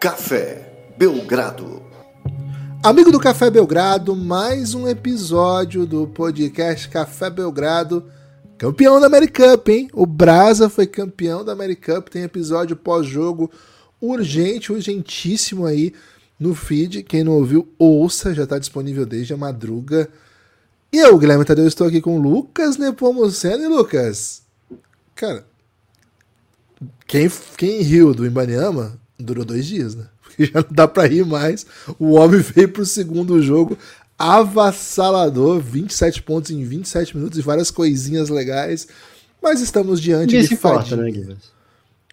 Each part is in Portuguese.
Café Belgrado. Amigo do Café Belgrado, mais um episódio do podcast Café Belgrado. Campeão da Americup, hein? O Brasa foi campeão da Americup. Tem episódio pós-jogo urgente, urgentíssimo aí no feed. Quem não ouviu, ouça, já está disponível desde a madruga. E eu, Guilherme Tadeu, estou aqui com Lucas Nepomuceno. E Lucas, cara, quem, quem riu do Imbaniama durou dois dias, né? Porque já não dá para rir mais. O homem veio pro segundo jogo avassalador, 27 pontos em 27 minutos e várias coisinhas legais. Mas estamos diante Ninguém de importa, fadiga. né?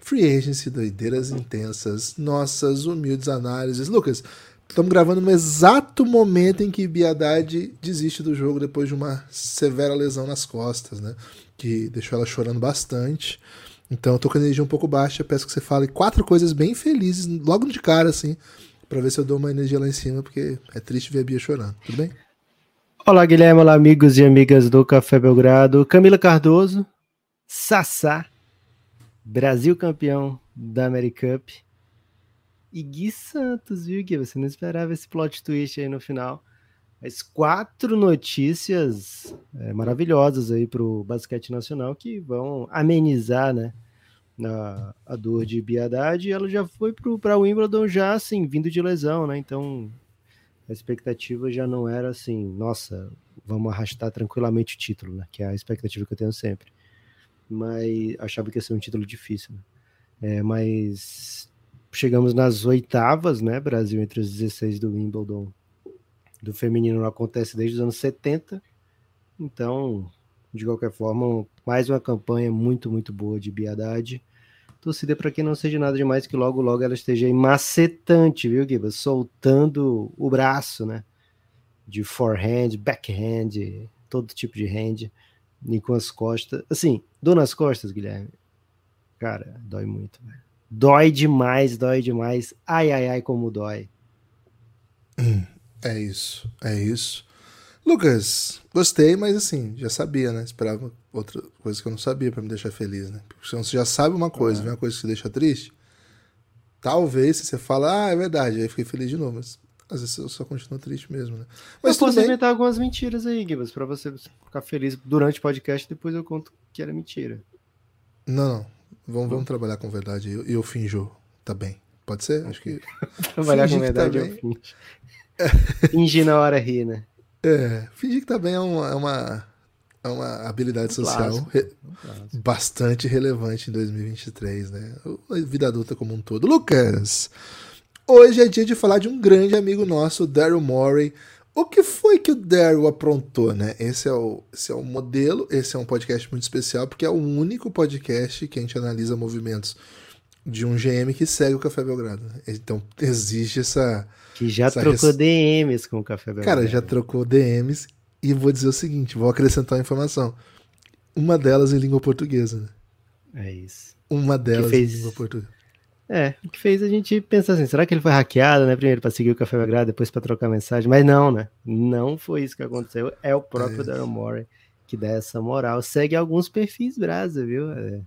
Free agency, doideiras intensas, nossas humildes análises. Lucas, estamos gravando no exato momento em que Biadade desiste do jogo depois de uma severa lesão nas costas, né? Que deixou ela chorando bastante. Então eu tô com energia um pouco baixa, peço que você fale quatro coisas bem felizes, logo de cara, assim, pra ver se eu dou uma energia lá em cima, porque é triste ver a Bia chorando, tudo bem? Olá, Guilherme. Olá, amigos e amigas do Café Belgrado. Camila Cardoso, Sassá, Brasil campeão da Americup. E Gui Santos, viu, Gui? Você não esperava esse plot twist aí no final. Mas quatro notícias é, maravilhosas aí pro basquete nacional que vão amenizar, né? A, a dor de Biadade. Ela já foi para o Wimbledon já, assim, vindo de lesão, né? Então a expectativa já não era assim, nossa, vamos arrastar tranquilamente o título, né? Que é a expectativa que eu tenho sempre. Mas achava que ia ser um título difícil, né? É, mas chegamos nas oitavas, né? Brasil entre os 16 do Wimbledon do feminino não acontece desde os anos 70. Então, de qualquer forma, mais uma campanha muito, muito boa de Biadade. Torcida para que não seja nada demais que logo, logo ela esteja aí macetante, viu, Giba? Soltando o braço, né? De forehand, backhand, todo tipo de hand, e com as costas. Assim, dor nas costas, Guilherme. Cara, dói muito, velho. Dói demais, dói demais. Ai, ai, ai, como dói. É isso, é isso. Lucas, gostei, mas assim, já sabia, né? Esperava outra coisa que eu não sabia pra me deixar feliz, né? Porque senão você já sabe uma coisa, vem uma coisa que te deixa triste. Talvez se você fala, ah, é verdade, aí fiquei feliz de novo, mas às vezes eu só continuo triste mesmo, né? Mas eu posso bem. inventar algumas mentiras aí, Gibas, pra você ficar feliz durante o podcast, depois eu conto que era mentira. Não, não. Vamos, vamos trabalhar com verdade e eu, e eu finjo, tá bem. Pode ser? Acho que. Trabalhar com tá verdade bem. eu finge. Fingir na hora rir, né? É, fingir que tá bem é uma, é uma, é uma habilidade social clássico. re- bastante relevante em 2023, né? A vida adulta como um todo. Lucas, hoje é dia de falar de um grande amigo nosso, o Daryl Morey. O que foi que o Daryl aprontou, né? Esse é, o, esse é o modelo, esse é um podcast muito especial, porque é o único podcast que a gente analisa movimentos de um GM que segue o Café Belgrado. né? Então existe essa... Que já Essa trocou res- DMs com o Café Belgrado. Cara, já trocou DMs e vou dizer o seguinte, vou acrescentar uma informação. Uma delas em língua portuguesa, né? É isso. Uma delas fez- em língua portuguesa. É, o que fez a gente pensar assim, será que ele foi hackeado, né? Primeiro pra seguir o Café Belgrado, depois pra trocar mensagem. Mas não, né? Não foi isso que aconteceu. É o próprio É. Daryl Morey que dá essa moral. Segue alguns perfis brasa, viu? É.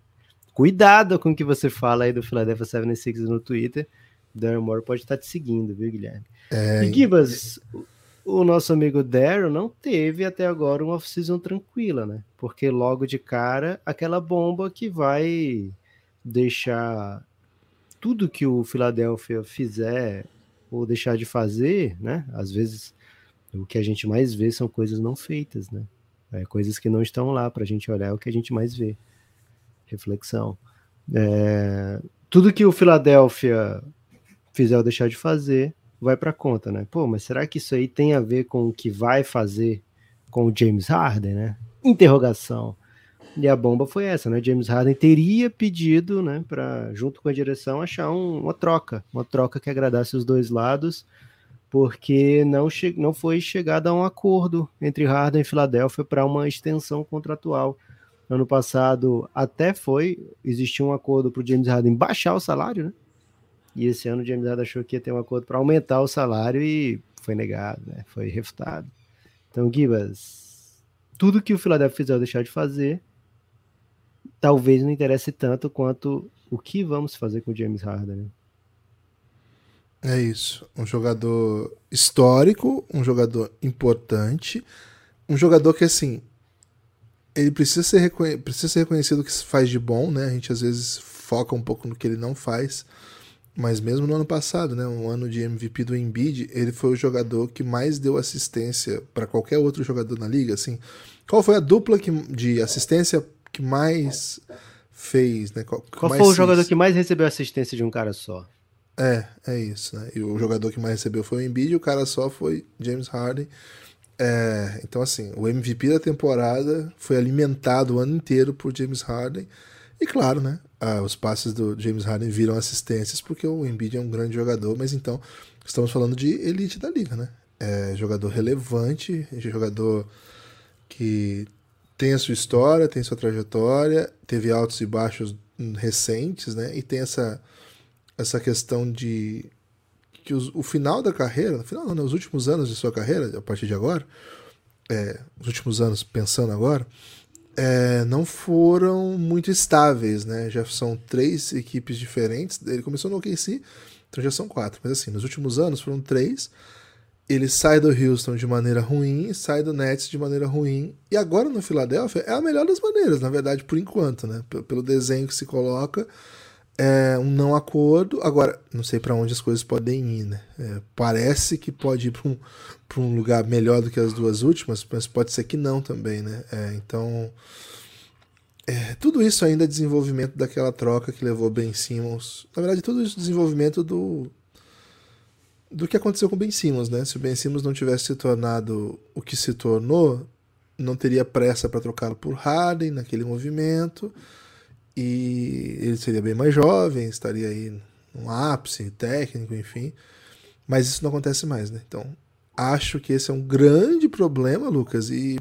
Cuidado com o que você fala aí do Philadelphia 76 no Twitter. Daryl Morey pode estar te seguindo, viu, Guilherme? É, E Gibas, o- o nosso amigo Daryl não teve até agora uma off-season tranquila, né? Porque logo de cara, aquela bomba que vai deixar tudo que o Philadelphia fizer ou deixar de fazer, né? Às vezes o que a gente mais vê são coisas não feitas, né? É, coisas que não estão lá para a gente olhar, é o que a gente mais vê. Reflexão. É, tudo que o Philadelphia fizer ou deixar de fazer, vai para conta, né? Pô, mas será que isso aí tem a ver com o que vai fazer com o James Harden, né? Interrogação. E a bomba foi essa, né? James Harden teria pedido, né, para junto com a direção achar um- uma troca, uma troca que agradasse os dois lados, porque não, che não foi chegado a um acordo entre Harden e Filadélfia para uma extensão contratual. Ano passado até foi, existia um acordo para o James Harden baixar o salário, né? E esse ano o James Harden achou que ia ter um acordo para aumentar o salário e foi negado, né? Foi refutado. Então, Gibas, tudo que o Philadelphia fizer ou deixar de fazer, talvez não interesse tanto quanto o que vamos fazer com o James Harden. Né? É isso. Um jogador histórico, um jogador importante, um jogador que, assim, ele precisa ser, precisa ser reconhecido o que faz de bom, né? A gente às vezes foca um pouco no que ele não faz. Mas mesmo no ano passado, né, um ano de MVP do Embiid, ele foi o jogador que mais deu assistência para qualquer outro jogador na liga, assim. Qual foi a dupla que, de assistência que mais fez, né? Qual, qual foi o jogador que mais recebeu assistência de um cara só? É, é isso, né? E o jogador que mais recebeu foi o Embiid, e o cara só foi James Harden. É, então, assim, o MVP da temporada foi alimentado o ano inteiro por James Harden. E claro, né? Ah, os passes do James Harden viram assistências porque o Embiid é um grande jogador, mas então estamos falando de elite da liga, né? É jogador relevante, jogador que tem a sua história, tem sua trajetória, teve altos e baixos recentes, né? E tem essa, essa questão de que os, o final da carreira, final não, né? os últimos anos de sua carreira, a partir de agora, é, os últimos anos pensando agora, é, não foram muito estáveis, né? Já são três equipes diferentes. Ele começou no OKC, então já são quatro. Mas assim, nos últimos anos foram três ele sai do Houston de maneira ruim, sai do Nets de maneira ruim, e agora no Philadelphia é a melhor das maneiras, na verdade, por enquanto, né? Pelo desenho que se coloca, é um não acordo. Agora, não sei para onde as coisas podem ir, né? É, parece que pode ir para um, um lugar melhor do que as duas últimas, mas pode ser que não também, né? É, então, é, tudo isso ainda é desenvolvimento daquela troca que levou Ben Simmons. Na verdade, tudo isso é desenvolvimento do, do que aconteceu com Ben Simmons, né? Se o Ben Simmons não tivesse se tornado o que se tornou, não teria pressa para trocá-lo por Harden naquele movimento e ele seria bem mais jovem, estaria aí no ápice técnico, enfim. Mas isso não acontece mais, né? Então, acho que esse é um grande problema, Lucas, e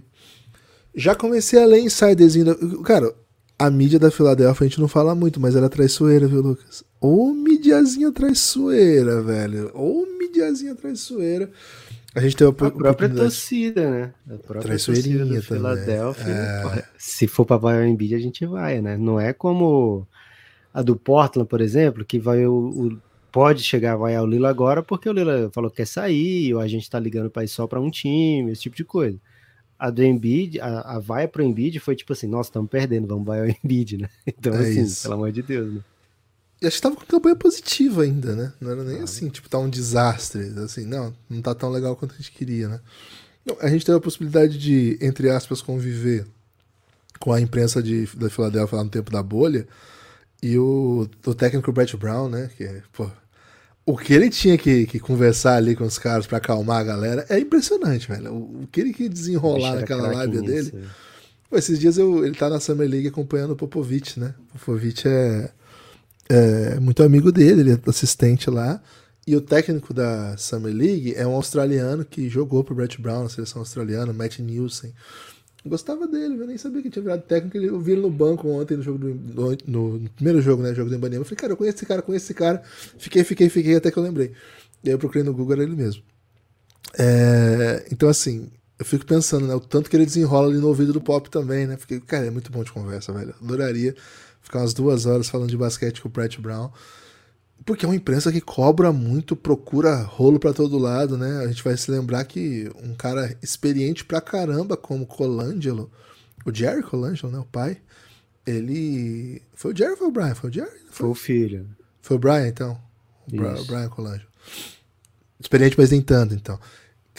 já comecei a ler insiderzinho. Da... Cara, a mídia da Filadélfia a gente não fala muito, mas ela é traiçoeira, viu, Lucas? Ou mídiazinha traiçoeira, velho. Ou mídiazinha traiçoeira. A gente tem a, a própria torcida, né? A própria torcida do Filadélfia. É... Se for para ao Embiid, a gente vai, né? Não é como a do Portland, por exemplo, que vai o, o pode chegar vai ao Lila agora porque o Lila falou que quer sair, ou a gente tá ligando para ir só para um time, esse tipo de coisa. A do Embiid, a, a vai pro Embiid foi tipo assim, nossa, estamos perdendo, vamos vai ao Embiid, né? Então, é assim, isso. pelo amor de Deus, né? E acho que tava com campanha positiva ainda, né? Não era nem ah, assim, tipo, tá um desastre. Assim, não, não tá tão legal quanto a gente queria, né? Não, a gente teve a possibilidade de, entre aspas, conviver com a imprensa de, da Filadélfia lá no tempo da bolha. E o, o técnico Brett Brown, né? Que, pô, o que ele tinha que, que conversar ali com os caras para acalmar a galera é impressionante, velho. O, o que ele que desenrolar naquela live dele. Pô, esses dias eu, ele tá na Summer League acompanhando o Popovich, né? Popovich é é muito amigo dele, ele é assistente lá. E o técnico da Summer League é um australiano que jogou pro Brett Brown na seleção australiana, Matt Nielsen. gostava dele, eu nem sabia que tinha virado técnico. Eu vi ele no banco ontem no jogo do, no, no primeiro jogo, né? Jogo do Ibanema. Eu falei, cara, eu conheço esse cara, conheço esse cara. Fiquei, fiquei, fiquei até que eu lembrei. E aí eu procurei no Google, era ele mesmo. É, então, assim, eu fico pensando, né? O tanto que ele desenrola ali no ouvido do pop também, né? Fiquei, cara, é muito bom de conversa, velho. Adoraria ficar umas duas horas falando de basquete com o Brett Brown. Porque é uma imprensa que cobra muito, procura rolo para todo lado, né? A gente vai se lembrar que um cara experiente pra caramba, como Colangelo, o Jerry Colangelo, né? O pai, ele. Foi o Jerry ou foi o Brian? Foi o Jerry? Foi, foi o filho. Foi o Brian, então? O Brian Colangelo. Experiente, mas nem tanto, então.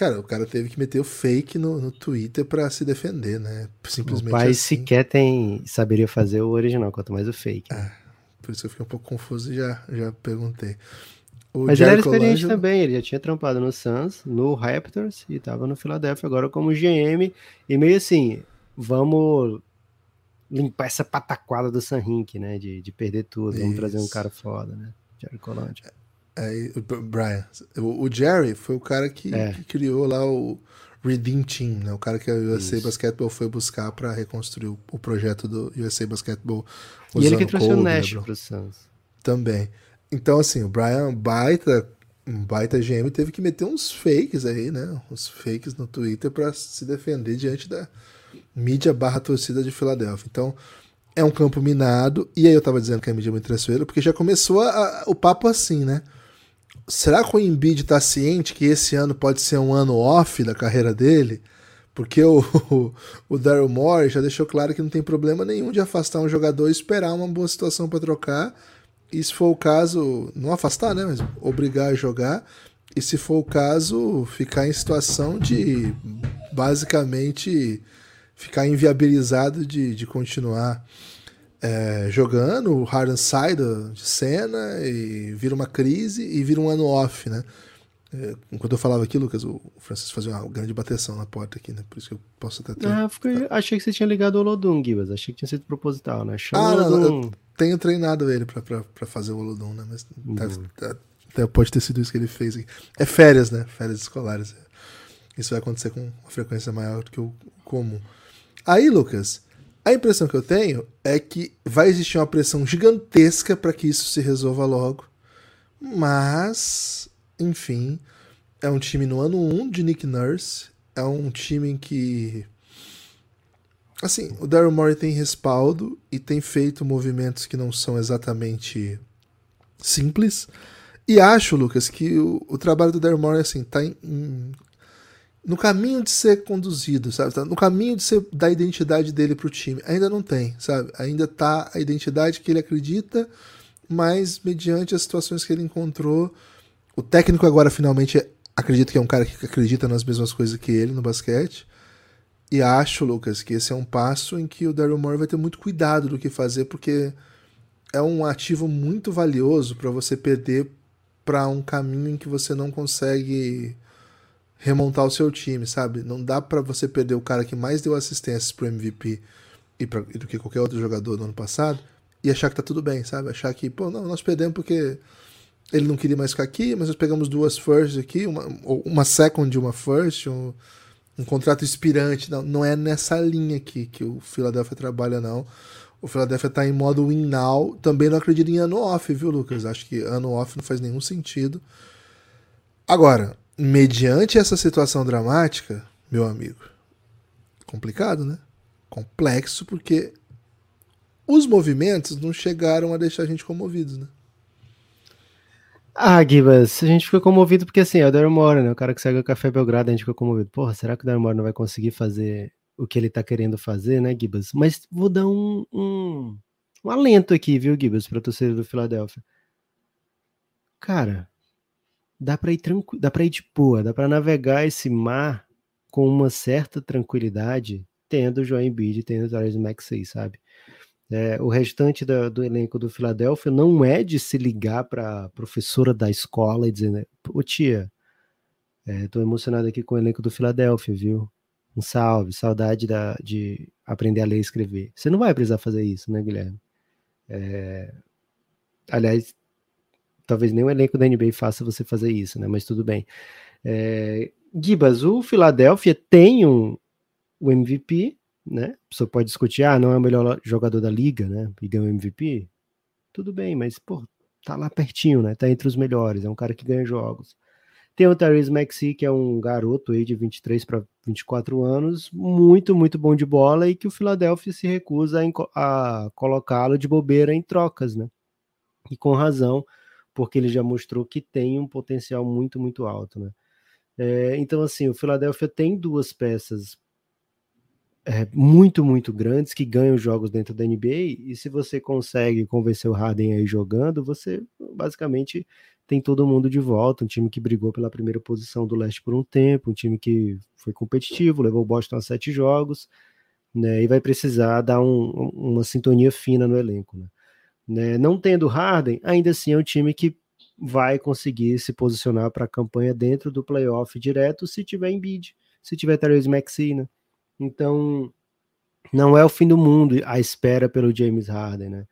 Cara, o cara teve que meter o fake no, no Twitter para se defender, né? Simplesmente. O pai assim. sequer tem, saberia fazer o original, quanto mais o fake. Né? É, por isso eu fiquei um pouco confuso e já, já perguntei. O Mas ele era experiente também, ele já tinha trampado no Suns, no Raptors e tava no Philadelphia agora como GM. E meio assim, vamos limpar essa pataquada do Sanrink, né? De, de perder tudo, vamos trazer um cara foda, né? Jerry Colante. É, Brian. O, o, Jerry foi o cara que, é. que, criou lá o Redeem Team, né? O cara que a USA Isso. Basketball foi buscar para reconstruir o, o, projeto do USA Basketball. E ele que trouxe o Nash né, pro Suns. Também. Então, assim, o Brian baita, um baita GM, teve que meter uns fakes aí, né? Uns fakes no Twitter para se defender diante da mídia barra torcida de Filadélfia. Então, é um campo minado. E aí eu tava dizendo que a mídia é muito traiçoeira, porque já começou a, a, o papo assim, né? Será que o Embiid está ciente que esse ano pode ser um ano off da carreira dele? Porque o, o, o Daryl já deixou claro que não tem problema nenhum de afastar um jogador e esperar uma boa situação para trocar. E se for o caso, não afastar, né? Mas obrigar a jogar. E se for o caso, ficar em situação de basicamente ficar inviabilizado de, de continuar é, jogando. O Harden sai de cena e vira uma crise e vira um ano off, né? É, enquanto eu falava aqui, Lucas, o Francisco fazia uma grande bateção na porta aqui, né? Por isso que eu posso até ter. Ah, fiquei, achei que você tinha ligado o Olodum, Gibas. Achei que tinha sido proposital, né? Chama ah, não, eu tenho treinado ele pra, pra, pra fazer o Olodum, né? Mas tá, uhum. tá, tá, pode ter sido isso que ele fez aqui. É férias, né? Férias escolares. Isso vai acontecer com uma frequência maior do que o comum. Aí, Lucas, a impressão que eu tenho é que vai existir uma pressão gigantesca para que isso se resolva logo. Mas enfim, é um time no ano 1 um de Nick Nurse. É um time que. Assim, o Daryl Morey tem respaldo e tem feito movimentos que não são exatamente simples. E acho, Lucas, que o, o trabalho do Daryl Morey assim, tá em, em, no caminho de ser conduzido, sabe? Tá no caminho de ser da identidade dele pro time. Ainda não tem, sabe? Ainda tá a identidade que ele acredita, mas mediante as situações que ele encontrou, o técnico agora finalmente acredito que é um cara que acredita nas mesmas coisas que ele no basquete. E acho, Lucas, que esse é um passo em que o Daryl Morey vai ter muito cuidado do que fazer, porque é um ativo muito valioso para você perder para um caminho em que você não consegue remontar o seu time, sabe? Não dá para você perder o cara que mais deu assistências pro MVP e, pra, do que qualquer outro jogador do ano passado e achar que tá tudo bem, sabe? Achar que, pô, não, nós perdemos porque ele não queria mais ficar aqui, mas nós pegamos duas firsts aqui, uma, uma second e uma first, um, um contrato inspirante. Não, não é nessa linha aqui que o Philadelphia trabalha, não. O Philadelphia está em modo win now. Também não acredito em ano off, viu, Lucas? Acho que ano off não faz nenhum sentido. Agora, mediante essa situação dramática, meu amigo, complicado, né? Complexo, porque os movimentos não chegaram a deixar a gente comovidos, né? Ah, Gibas, a gente fica comovido porque assim, é o Daryl Morey, né? O cara que segue o Café Belgrado, a gente fica comovido. Porra, será que o Daryl Morey não vai conseguir fazer o que ele tá querendo fazer, né, Gibas? Mas vou dar um, um, um alento aqui, viu, Gibas, pra torcida do Philadelphia. Cara, dá pra ir tranquilo, dá pra ir de boa, dá pra navegar esse mar com uma certa tranquilidade, tendo o João Embiid, tendo o Tyrese Maxey, sabe? É, o restante do elenco do Filadélfia não é de se ligar para professora da escola e dizer, né, ô tia, é, emocionado aqui com o elenco do Filadélfia, viu? Um salve, saudade da, de aprender a ler e escrever. Você não vai precisar fazer isso, né, Guilherme? É, aliás, talvez nem o elenco da NBA faça você fazer isso, né? Mas tudo bem. É, Gibas, o Filadélfia tem um, o MVP, né? Você pode discutir, ah, não é o melhor jogador da liga, né? E ganhou MVP. Tudo bem, mas, pô, tá lá pertinho, né? Tá entre os melhores, é um cara que ganha jogos. Tem o Therese Maxi, que é um garoto aí de 23 para 24 anos, muito, muito bom de bola e que o Philadelphia se recusa a, a colocá-lo de bobeira em trocas, né? E com razão, porque ele já mostrou que tem um potencial muito, muito alto, né? É, então, assim, o Philadelphia tem duas peças é, muito, muito grandes que ganham jogos dentro da NBA. E se você consegue convencer o Harden aí jogando, você basicamente tem todo mundo de volta. Um time que brigou pela primeira posição do leste por um tempo, um time que foi competitivo, levou o Boston a sete jogos, né? E vai precisar dar um, uma sintonia fina no elenco, né? Né? Não tendo Harden, ainda assim é um time que vai conseguir se posicionar para a campanha dentro do playoff direto se tiver Embiid, se tiver Therese Maxey, né? Então, não é o fim do mundo a espera pelo James Harden, né?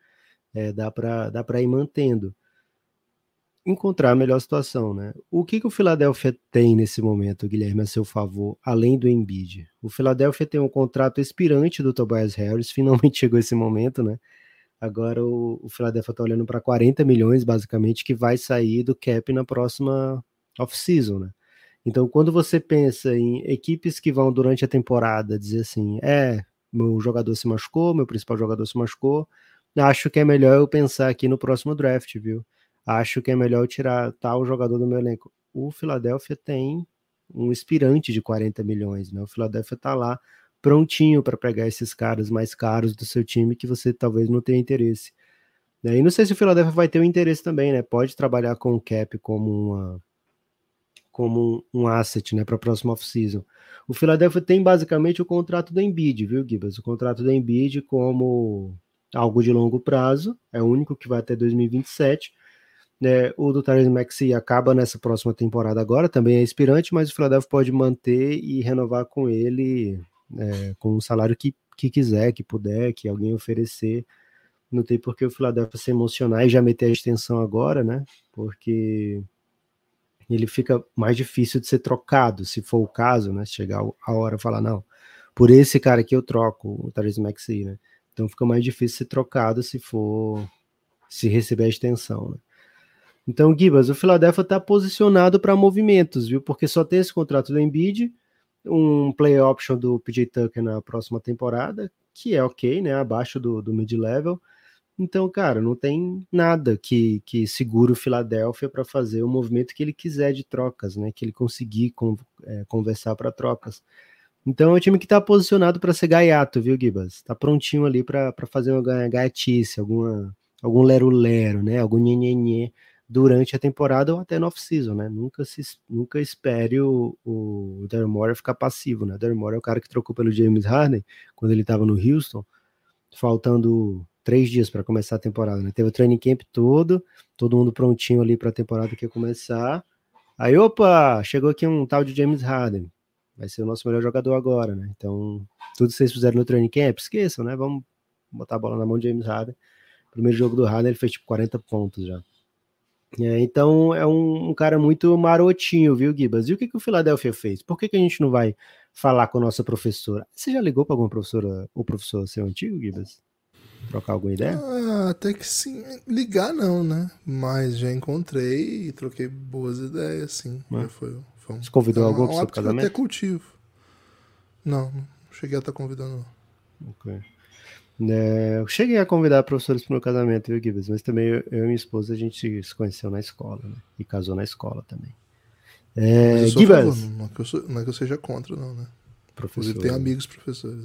É, dá para dá ir mantendo. Encontrar a melhor situação, né? O que, que o Philadelphia tem nesse momento, Guilherme, a seu favor, além do Embiid? O Philadelphia tem um contrato expirante do Tobias Harris, finalmente chegou esse momento, né? Agora o, o Philadelphia está olhando para 40 milhões, basicamente, que vai sair do cap na próxima off-season, né? Então, quando você pensa em equipes que vão durante a temporada dizer assim, é, meu jogador se machucou, meu principal jogador se machucou, acho que é melhor eu pensar aqui no próximo draft, viu? acho que é melhor tirar tal jogador do meu elenco. O Philadelphia tem um inspirante de 40 milhões, né? O Philadelphia tá lá prontinho para pegar esses caras mais caros do seu time que você talvez não tenha interesse. Né? E não sei se o Philadelphia vai ter o interesse também, né? Pode trabalhar com o cap como uma como um, asset, né, para a próxima off-season. O Philadelphia tem basicamente o contrato do Embiid, viu, Gibas? O contrato do Embiid como algo de longo prazo, é o único que vai até 2027. É, o do Tyrese Maxey acaba nessa próxima temporada agora, também é inspirante, mas o Philadelphia pode manter e renovar com ele é, com o salário que, que quiser, que puder, que alguém oferecer. Não tem por que o Philadelphia se emocionar e já meter a extensão agora, né? Porque ele fica mais difícil de ser trocado, se for o caso, né? Chegar a hora e falar, não, por esse cara aqui eu troco, o Therese Maxi, né? Então fica mais difícil ser trocado se for se receber a extensão, né? Então, Gibas, o Philadelphia está posicionado para movimentos, viu? Porque só tem esse contrato do Embiid, um play option do PJ Tucker na próxima temporada, que é ok, né? Abaixo do, do mid-level. Então, cara, não tem nada que, que segure o Philadelphia para fazer o movimento que ele quiser de trocas, né? Que ele conseguir com, é, conversar para trocas. Então é um time que está posicionado para ser gaiato, viu, Gibas? Está prontinho ali para fazer uma gaiatice, alguma, algum lero-lero, né? Algum nhenhenhê durante a temporada ou até no off-season, né? Nunca, se, nunca espere o, o Daryl Morey ficar passivo, né? Daryl Morey é o cara que trocou pelo James Harden quando ele estava no Houston, faltando três dias para começar a temporada, né? Teve o training camp todo, todo mundo prontinho ali para a temporada que ia começar. Aí, opa, chegou aqui um tal de James Harden. Vai ser o nosso melhor jogador agora, né? Então, tudo que vocês fizeram no training camp, esqueçam, né? Vamos botar a bola na mão de James Harden. Primeiro jogo do Harden, ele fez tipo 40 pontos já. É, então é um, um, cara muito marotinho, viu, Gibas? E o que, que o Philadelphia fez? Por que, que a gente não vai falar com a nossa professora? Você já ligou para alguma professora ou professor seu antigo, Gibas? Trocar alguma ideia? Ah, até que sim. Ligar não, né? Mas já encontrei e troquei boas ideias, sim. Ah. Já foi, foi um, Você convidou algum para o seu casamento? Até cultivo. Não, não cheguei a estar convidando. Ok. É, eu cheguei a convidar professores para o meu casamento, viu, Gibbs? Mas também eu, eu, e minha esposa a gente se conheceu na escola, né? E casou na escola também. É, Gibbs. Não, é que eu sou, não é que eu seja contra, não, né? Professor. Tem amigos professores.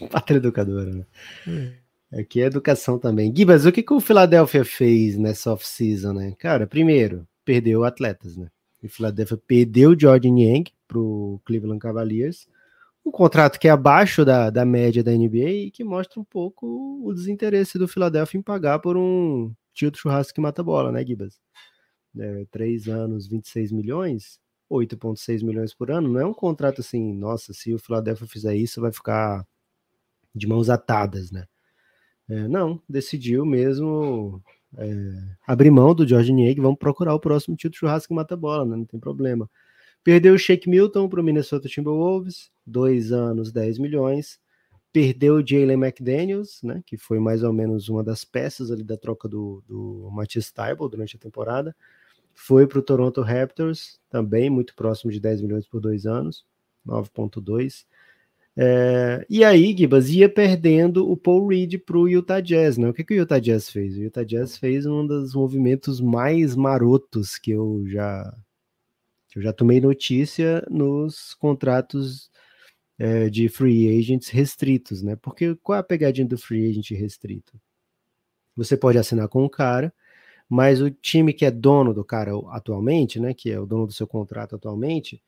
É. Pátria educadora, né? É. Aqui é educação também. Gibas, o que, que o Philadelphia fez nessa off-season, né? Cara, primeiro, perdeu atletas, né? O Philadelphia perdeu o Jordan Yang pro Cleveland Cavaliers um contrato que é abaixo da, da média da NBA e que mostra um pouco o desinteresse do Philadelphia em pagar por um tio do churrasco que mata bola, né, Gibas? É, três anos, 26 milhões, 8,6 milhões por ano, não é um contrato assim, nossa, se o Philadelphia fizer isso, vai ficar de mãos atadas, né? É, não, decidiu mesmo é, abrir mão do George Nieg, vamos procurar o próximo tio do churrasco que mata bola, né? Não tem problema. Perdeu o Shake Milton para o Minnesota Timberwolves, dois anos, 10 milhões. Perdeu o Jalen McDaniels, né, que foi mais ou menos uma das peças ali da troca do, do Matisse Tybalt durante a temporada. Foi para o Toronto Raptors, também muito próximo de 10 milhões por dois anos, 9,2. É, e aí, Gibas ia perdendo o Paul Reed para o Utah Jazz. Né? O que, que o Utah Jazz fez? O Utah Jazz fez um dos movimentos mais marotos que eu já eu já tomei notícia nos contratos é, de free agents restritos, né? Porque qual é a pegadinha do free agent restrito? Você pode assinar com um cara, mas o time que é dono do cara atualmente, né? Que é o dono do seu contrato atualmente,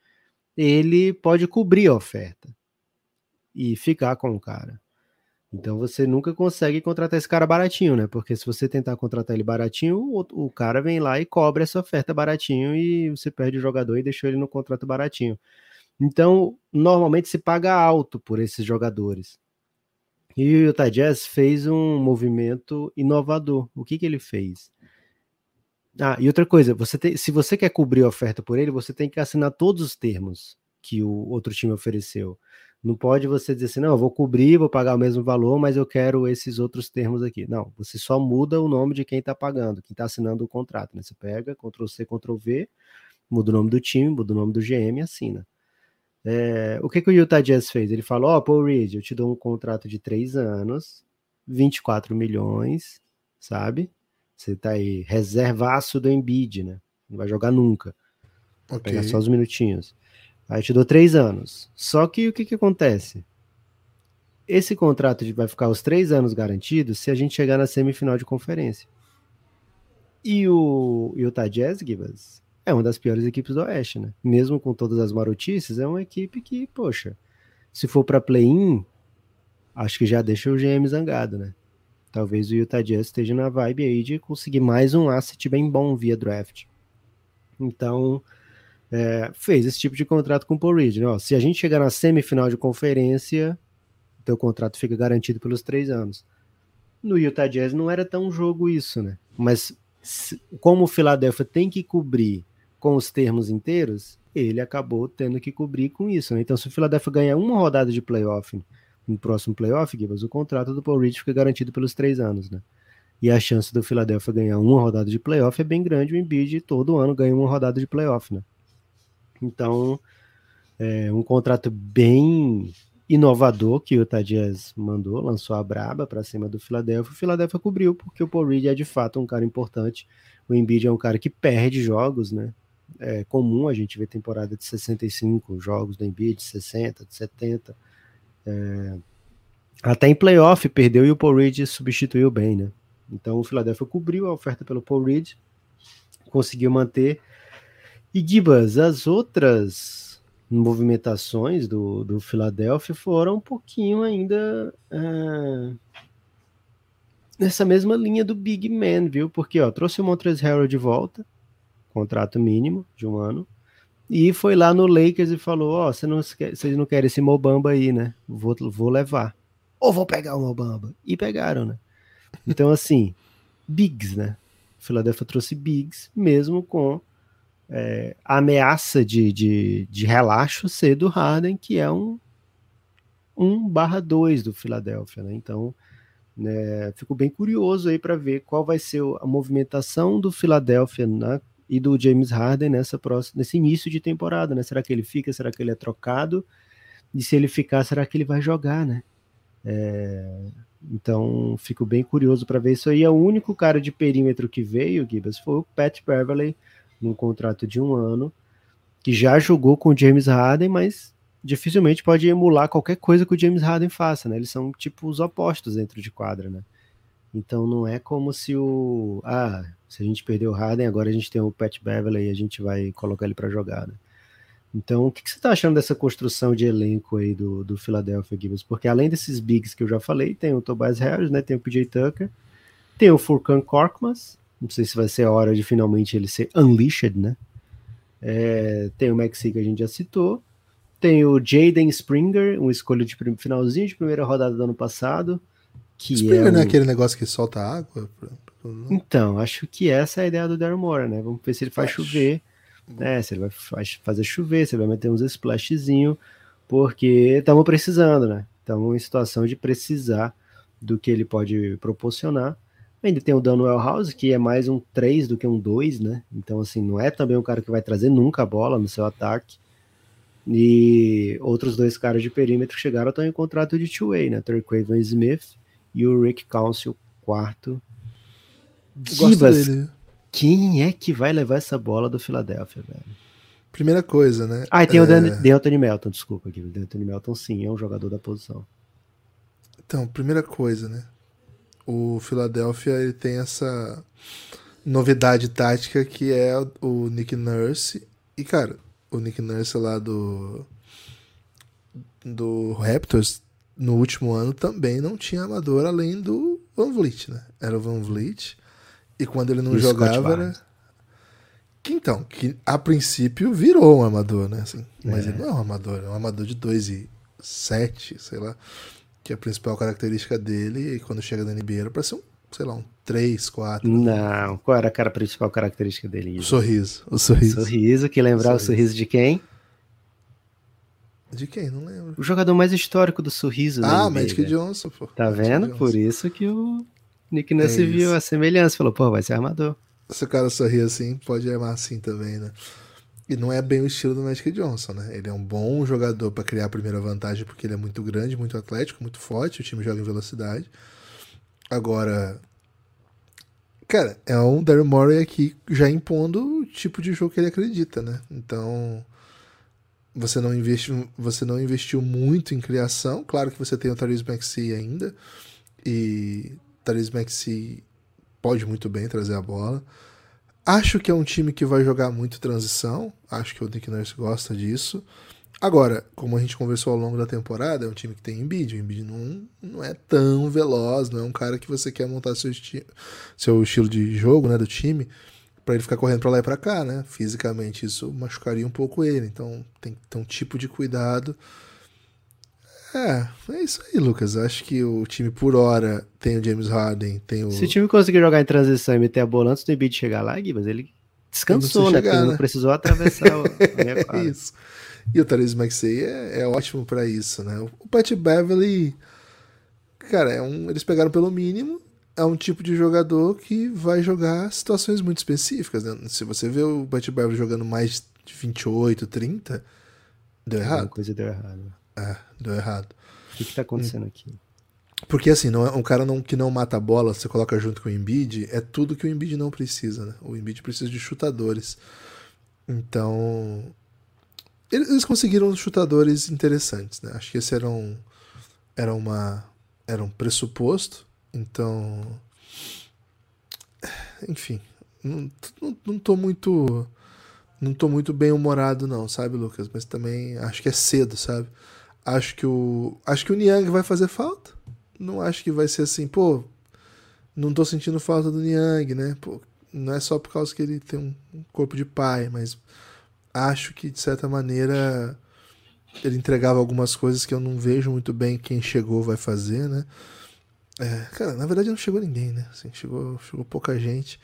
ele pode cobrir a oferta e ficar com o cara. Então você nunca consegue contratar esse cara baratinho, né? Porque se você tentar contratar ele baratinho, o, o cara vem lá e cobra essa oferta baratinho e você perde o jogador e deixou ele no contrato baratinho. Então, normalmente se paga alto por esses jogadores. E o Utah Jazz fez um movimento inovador. O que, que ele fez? Ah, e outra coisa, você tem, se você quer cobrir a oferta por ele, você tem que assinar todos os termos que o outro time ofereceu. Não pode você dizer assim, não, eu vou cobrir, vou pagar o mesmo valor, mas eu quero esses outros termos aqui. Não, você só muda o nome de quem está pagando, quem está assinando o contrato. Né? Você pega, Ctrl C, Ctrl V, muda o nome do time, muda o nome do GM e assina. É, o que, que o Utah Jazz fez? Ele falou: Ó, oh, Paul Reed, eu te dou um contrato de três anos, 24 milhões, sabe? Você tá aí, reservaço do Embiid, né? Não vai jogar nunca. Vai Ok. pegar só os minutinhos. Aí eu te dou três anos. Só que o que que acontece? Esse contrato de- vai ficar os três anos garantidos se a gente chegar na semifinal de conferência. E o Utah Jazz, Gibas, é uma das piores equipes do Oeste, né? Mesmo com todas as marotices, é uma equipe que, poxa, se for para play-in, acho que já deixa o GM zangado, né? Talvez o Utah Jazz esteja na vibe aí de conseguir mais um asset bem bom via draft. Então, é, fez esse tipo de contrato com o Paul Reed. Né? Ó, se a gente chegar na semifinal de conferência, teu contrato fica garantido pelos três anos. No Utah Jazz não era tão jogo isso, né? Mas se- como o Philadelphia tem que cobrir com os termos inteiros, ele acabou tendo que cobrir com isso. Né? Então, se o Philadelphia ganhar uma rodada de playoff no próximo playoff, Gibbs, o contrato do Paul Reed fica garantido pelos três anos, né? E a chance do Philadelphia ganhar uma rodada de playoff é bem grande. O Embiid todo ano ganha uma rodada de playoff, né? Então, é um contrato bem inovador que o Jazz mandou, lançou a braba para cima do Philadelphia. O Philadelphia cobriu porque o Paul Reed é de fato um cara importante. O Embiid é um cara que perde jogos, né? É comum a gente ver temporada de 65 jogos do Embiid, de 60, de 70. É... Até em playoff perdeu e o Paul Reed substituiu bem, né? Então o Philadelphia cobriu a oferta pelo Paul Reed, conseguiu manter. E Gibas, as outras movimentações do, do Philadelphia foram um pouquinho ainda é, nessa mesma linha do Big Man, viu? Porque ó, trouxe o Montrezl Harrell de volta, contrato mínimo de um ano, e foi lá no Lakers e falou: Ó, oh, vocês não, vocês não querem esse Mobamba aí, né? Vou, vou levar. Ou vou pegar o Mobamba. E pegaram, né? Então, assim, Bigs, né? Philadelphia trouxe Bigs, mesmo com é, ameaça de, de, de relaxo ser do Harden, que é um 1 barra 2 do Philadelphia, né? Então, né, fico bem curioso aí para ver qual vai ser a movimentação do Philadelphia na, e do James Harden nessa próxima, nesse início de temporada, né? Será que ele fica? Será que ele é trocado? E se ele ficar, será que ele vai jogar, né? É, então, fico bem curioso para ver isso aí. O único cara de perímetro que veio, Gibas, foi o Pat Beverley, num contrato de um ano, que já jogou com o James Harden, mas dificilmente pode emular qualquer coisa que o James Harden faça, né? Eles são tipo os opostos dentro de quadra, né? Então não é como se o ah, se a gente perdeu o Harden, agora a gente tem o Pat Beverley e a gente vai colocar ele para jogar, né? Então, o que, que, você tá achando dessa construção de elenco aí do, do Philadelphia Gibbs? Porque além desses bigs que eu já falei, tem o Tobias Harris, né? Tem o PJ Tucker, tem o Furkan Korkmaz, não sei se vai ser a hora de finalmente ele ser unleashed, né? É, tem o Maxi que a gente já citou, tem o Jaden Springer, um escolha de finalzinho de primeira rodada do ano passado. Que Springer é um... não é aquele negócio que solta água? Então, acho que essa é a ideia do Daryl Morey, né? Vamos ver se ele faz acho. chover, né? Se ele vai fazer chover, se ele vai meter uns splashzinho, porque estamos precisando, né? Estamos em situação de precisar do que ele pode proporcionar. Ainda tem o Daniel House, que é mais um 3 do que um 2, né? Então, assim, não é também um cara que vai trazer nunca a bola no seu ataque. E outros dois caras de perímetro chegaram estão em contrato de two-way, né? Terquaven Smith e o Rick Council, quarto. Dele. quem é que vai levar essa bola do Philadelphia, velho? Primeira coisa, né? Ah, e tem é... o Anthony Melton, desculpa aqui. O Anthony Melton, sim, é um jogador da posição. Então, primeira coisa, né? O Philadelphia ele tem essa novidade tática que é o Nick Nurse. E, cara, o Nick Nurse lá do do Raptors no último ano também não tinha amador além do Van Vliet, né? Era o Van Vliet. E quando ele não e jogava era que então, que a princípio virou um amador, né? Assim, mas é. ele não é um amador, é um amador de 2 e 7, sei lá. Que é a principal característica dele, e quando chega na NBA era pra ser um, sei lá, um 3, 4. Não, qual era a principal característica dele? O sorriso. O sorriso. O sorriso, que lembrava o sorriso. o sorriso de quem? De quem? Não lembro. O jogador mais histórico do sorriso. Ah, Magic Johnson, pô. Tá Magic vendo? Johnson. Por isso que o Nick Nurse é viu a semelhança. Falou, pô, vai ser armador. Se o cara sorrir assim, pode armar assim também, né? E não é bem o estilo do Magic Johnson, né? Ele é um bom jogador para criar a primeira vantagem, porque ele é muito grande, muito atlético, muito forte, o time joga em velocidade. Agora, cara, é um Daryl Morey aqui já impondo o tipo de jogo que ele acredita, né? Então, você não investe, você não investiu muito em criação. Claro que você tem o Therese Maxey ainda e Therese Maxey pode muito bem trazer a bola. Acho que é um time que vai jogar muito transição. Acho que o Nick Nurse gosta disso. Agora, como a gente conversou ao longo da temporada, é um time que tem Embiid. O Embiid não, não é tão veloz, não é um cara que você quer montar seu, esti seu estilo de jogo né, do time para ele ficar correndo para lá e para cá, né? Fisicamente isso machucaria um pouco ele. Então tem que ter um tipo de cuidado. É, é isso aí, Lucas. Acho que o time por hora tem o James Harden, tem o. Se o time conseguir jogar em transição e meter a bola antes do Embiid chegar lá, Gui, mas ele descansou, né? Chegar, Porque né? não precisou atravessar a minha isso. E o Therese Maxey é, é ótimo para isso, né? O Pat Beverly, cara, é um, eles pegaram pelo mínimo. É um tipo de jogador que vai jogar situações muito específicas. Né? Se você vê o Pat Beverly jogando mais de 28, 30, deu errado. Alguma coisa deu errado. É, deu errado. O que, que tá acontecendo hum. aqui? Porque assim, não é um cara não, que não mata a bola, você coloca junto com o Embiid, é tudo que o Embiid não precisa, né? O Embiid precisa de chutadores. Então, eles conseguiram chutadores interessantes, né? Acho que esse era um, era uma, era um pressuposto. Então, enfim, não, não, não tô muito, não tô muito bem humorado não, sabe, Lucas? Mas também acho que é cedo, sabe? Acho que o, acho que o Niang vai fazer falta. Não acho que vai ser assim, pô, não tô sentindo falta do Niang, né? Pô, não é só por causa que ele tem um corpo de pai, mas acho que, de certa maneira, ele entregava algumas coisas que eu não vejo muito bem quem chegou vai fazer, né? É, cara, na verdade não chegou ninguém, né? Assim, chegou, chegou pouca gente.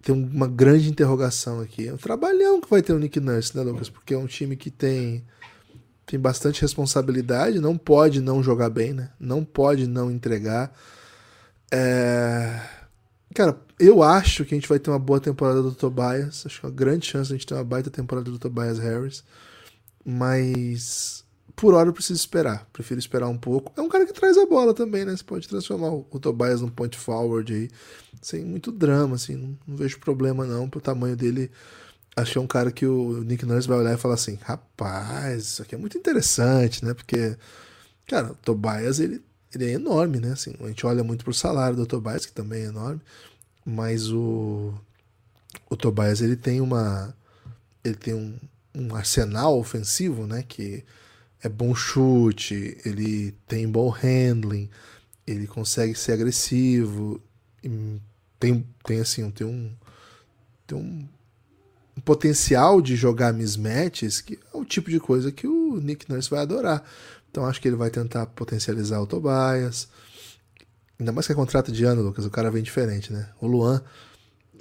Tem uma grande interrogação aqui. É um trabalhão que vai ter o Nick Nurse, né, Lucas? Porque é um time que tem tem bastante responsabilidade, não pode não jogar bem, né? Não pode não entregar. É... Cara, eu acho que a gente vai ter uma boa temporada do Tobias. Acho que é uma grande chance de a gente ter uma baita temporada do Tobias Harris. Mas por hora eu preciso esperar. Prefiro esperar um pouco. É um cara que traz a bola também, né? Você pode transformar o, Tobias num point forward aí. Sem muito drama, assim. Não, não, vejo problema não. Pro tamanho dele. É um cara que o Nick Nurse vai olhar e falar assim: rapaz, isso aqui é muito interessante, né? Porque, cara, o Tobias ele, ele é enorme, né? Assim, a gente olha muito pro salário do Tobias, que também é enorme mas o o Tobias ele tem uma ele tem um, um arsenal ofensivo, né, que é bom chute, ele tem bom handling, ele consegue ser agressivo, tem tem assim, tem um tem um, um potencial de jogar mismatches que é o tipo de coisa que o Nick Nurse vai adorar. Então acho que ele vai tentar potencializar o Tobias. Ainda mais que é contrato de ano, Lucas, o cara vem diferente, né? O Luan,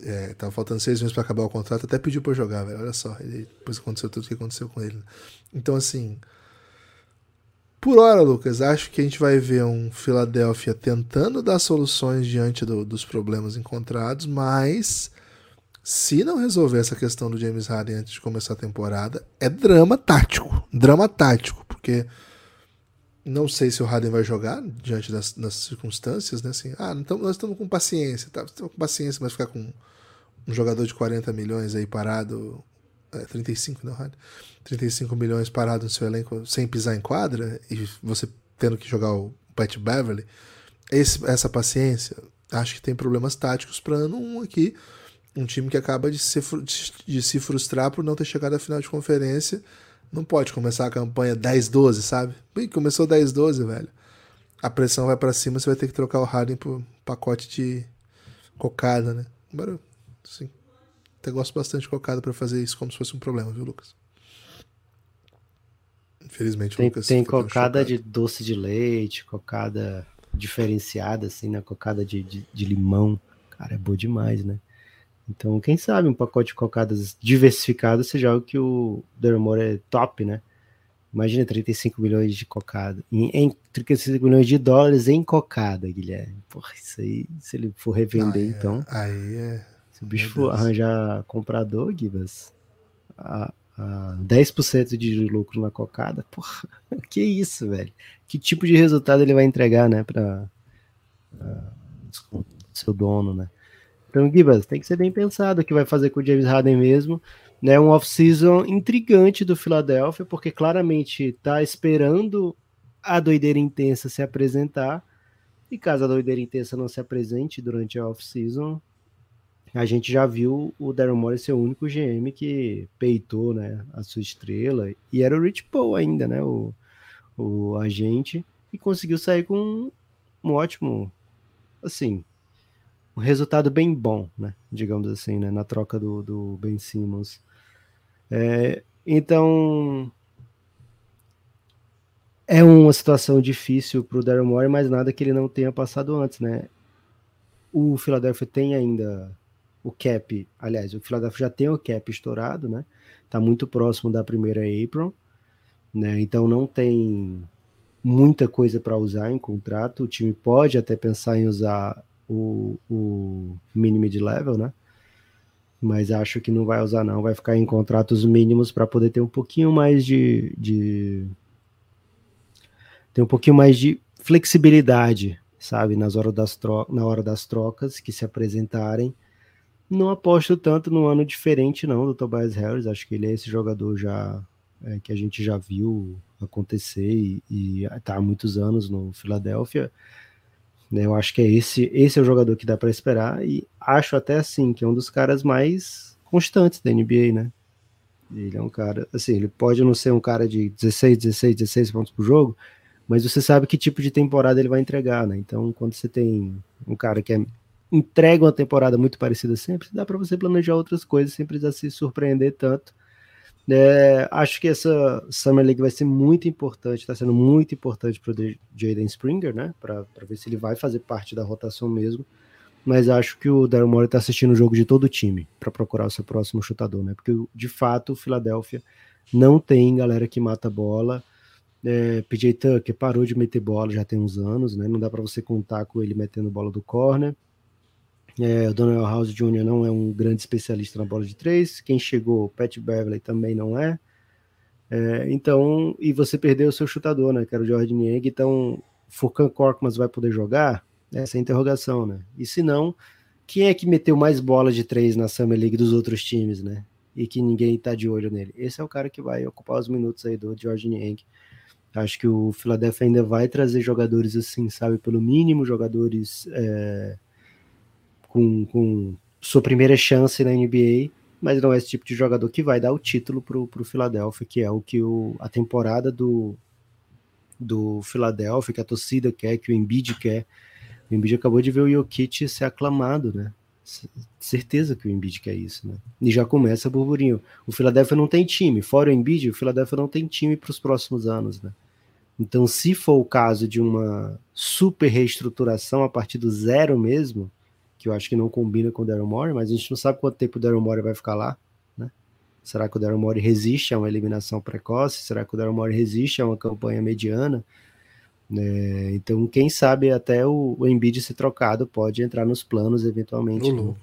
é, tava faltando seis meses para acabar o contrato, até pediu eu jogar, velho. Olha só, ele, depois aconteceu tudo o que aconteceu com ele. Então, assim. Por hora, Lucas, acho que a gente vai ver um Philadelphia tentando dar soluções diante do, dos problemas encontrados, mas se não resolver essa questão do James Harden antes de começar a temporada, é drama tático. Drama tático, porque não sei se o Harden vai jogar diante das, das circunstâncias, né? Assim, ah, então nós estamos com paciência, tá? Estamos com paciência, mas ficar com um jogador de 40 milhões aí parado, é, 35, não, Harden? 35 milhões parado no seu elenco sem pisar em quadra e você tendo que jogar o Pat Beverly, esse, essa paciência, acho que tem problemas táticos para ano 1 aqui. Um time que acaba de se, de se frustrar por não ter chegado à final de conferência não pode começar a campanha 10-12, sabe? Ih, começou 10-12, velho. A pressão vai para cima, você vai ter que trocar o Harden por pacote de cocada, né? Embora, sim. Até gosto bastante de cocada para fazer isso como se fosse um problema, viu, Lucas? Infelizmente, tem, Lucas. Tem cocada de doce de leite, cocada diferenciada, assim, né? Cocada de, de, de limão. Cara, é boa demais, né? Então, quem sabe um pacote de cocadas diversificado seja algo que o Dermore é top, né? Imagina 35 milhões de cocada. Em, em 35 milhões de dólares em cocada, Guilherme. Porra, isso aí, se ele for revender, aí então. É, aí é. Se o bicho for arranjar comprador, Gibas, a, a 10% de lucro na cocada, porra, que isso, velho? Que tipo de resultado ele vai entregar, né, para seu dono, né? Então, Gibas, tem que ser bem pensado o que vai fazer com o James Harden mesmo. Né, um off-season intrigante do Philadelphia, porque claramente está esperando a doideira intensa se apresentar. E caso a doideira intensa não se apresente durante a off-season, a gente já viu o Daryl Morey ser o único GM que peitou né, a sua estrela. E era o Rich Paul ainda, né? O, o agente. E conseguiu sair com um ótimo, assim, um resultado bem bom, né? Digamos assim, né? Na troca do, do Ben Simmons. É, então, é uma situação difícil para o Daryl Morey, mas nada que ele não tenha passado antes, né? O Philadelphia tem ainda o cap, aliás, o Philadelphia já tem o cap estourado, né? Tá muito próximo da primeira apron, né? Então não tem muita coisa para usar em contrato. O time pode até pensar em usar o, o mini mid level, né? Mas acho que não vai usar não, vai ficar em contratos mínimos para poder ter um pouquinho mais de, de ter um pouquinho mais de flexibilidade, sabe, nas horas das na hora das trocas que se apresentarem não aposto tanto num ano diferente, não, do Tobias Harris. Acho que ele é esse jogador já é, que a gente já viu acontecer e, está há muitos anos no Philadelphia. Né, eu acho que é esse, esse é o jogador que dá para esperar e acho até assim que é um dos caras mais constantes da NBA, né? Ele é um cara, assim, ele pode não ser um cara de 16, 16, 16 pontos por jogo, mas você sabe que tipo de temporada ele vai entregar, né? Então, quando você tem um cara que é entrega uma temporada muito parecida sempre, dá para você planejar outras coisas sem precisar se surpreender tanto. É, acho que essa Summer League vai ser muito importante, está sendo muito importante para o Jaden Springer, né? Para ver se ele vai fazer parte da rotação mesmo. Mas acho que o Daryl Morey está assistindo o jogo de todo o time para procurar o seu próximo chutador, né? Porque de fato o Philadelphia não tem galera que mata bola. É, PJ Tucker parou de meter bola já tem uns anos, né? Não dá para você contar com ele metendo bola do corner. É, o Donald House Jr. não é um grande especialista na bola de três. Quem chegou, Pat Beverly, também não é. é. Então, e você perdeu o seu chutador, né? Que era o Jordan Niang. Então, Furkan Korkmaz vai poder jogar? Essa é a interrogação, né? E se não, quem é que meteu mais bola de três na Summer League dos outros times, né? E que ninguém tá de olho nele. Esse é o cara que vai ocupar os minutos aí do Jordan Niang. Acho que o Philadelphia ainda vai trazer jogadores assim, sabe? Pelo mínimo, jogadores. É com, com sua primeira chance na NBA, mas não é esse tipo de jogador que vai dar o título para o Philadelphia, que é o que o, a temporada do, do Philadelphia, que a torcida quer, que o Embiid quer. O Embiid acabou de ver o Jokic ser aclamado, né? Certeza que o Embiid quer isso, né? E já começa burburinho. O Philadelphia não tem time, fora o Embiid, o Philadelphia não tem time para os próximos anos, né? Então, se for o caso de uma super reestruturação a partir do zero mesmo, que eu acho que não combina com o Daryl Morey, mas a gente não sabe quanto tempo o Daryl Morey vai ficar lá, né? Será que o Daryl Morey resiste a uma eliminação precoce? Será que o Daryl Morey resiste a uma campanha mediana? É, então, quem sabe até o, o Embiid ser trocado pode entrar nos planos eventualmente. Né?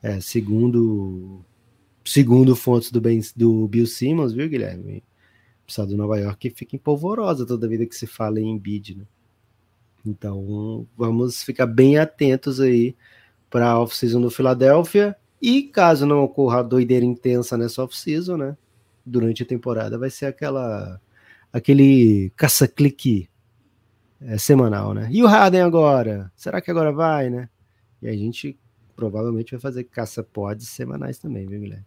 É, segundo segundo fontes do, ben, do Bill Simmons, viu, Guilherme? O pessoal do Nova York fica empolvorosa toda vida que se fala em Embiid, né? Então, vamos ficar bem atentos aí para a off-season do Philadelphia. E caso não ocorra doideira intensa nessa off-season, né? Durante a temporada, vai ser aquela aquele caça-clique é, semanal, né? E o Harden agora? Será que agora vai, né? E a gente provavelmente vai fazer caça-pods semanais também, viu, Guilherme?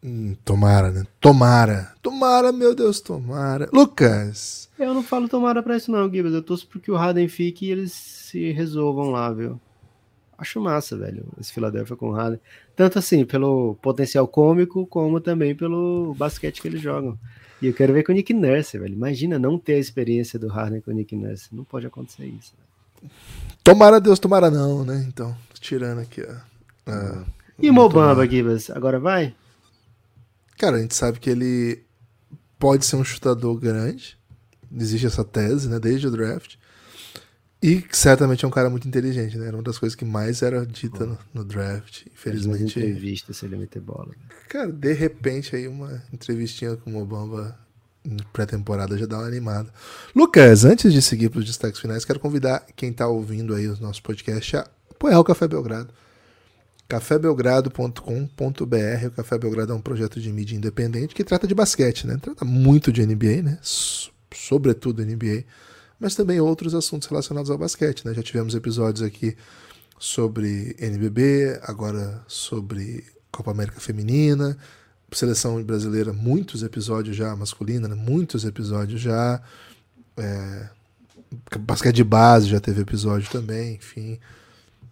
Hum, tomara, né? Tomara. Tomara, meu Deus, tomara. Lucas! Eu não falo tomara pra isso não, Gibbs. Eu torço porque o Harden fique e eles se resolvam lá, viu? Acho massa, velho, esse Philadelphia com o Harden. Tanto assim, pelo potencial cômico, como também pelo basquete que eles jogam. E eu quero ver com o Nick Nurse, velho. Imagina não ter a experiência do Harden com o Nick Nurse. Não pode acontecer isso. Velho. Tomara Deus, tomara não, né? Então, tirando aqui a. a e o Mobamba, Gibas, agora vai? Cara, a gente sabe que ele pode ser um chutador grande. Existe essa tese, né? Desde o draft. E certamente é um cara muito inteligente, né? Era uma das coisas que mais era dita no, no, draft. Infelizmente. Uma entrevista se ele meter bola. Né? Cara, de repente aí uma entrevistinha com o Obama pré-temporada já dá uma animada. Lucas, antes de seguir para os destaques finais, quero convidar quem está ouvindo aí o nosso podcast a apoiar o Café Belgrado. cafébelgrado.com.br. O Café Belgrado é um projeto de mídia independente que trata de basquete, né? Trata muito de NBA, né? Sobretudo NBA, mas também outros assuntos relacionados ao basquete, né? Já tivemos episódios aqui sobre NBB, agora sobre Copa América Feminina, seleção brasileira, muitos episódios já, masculina, né? muitos episódios já. É, basquete de base já teve episódio também, enfim.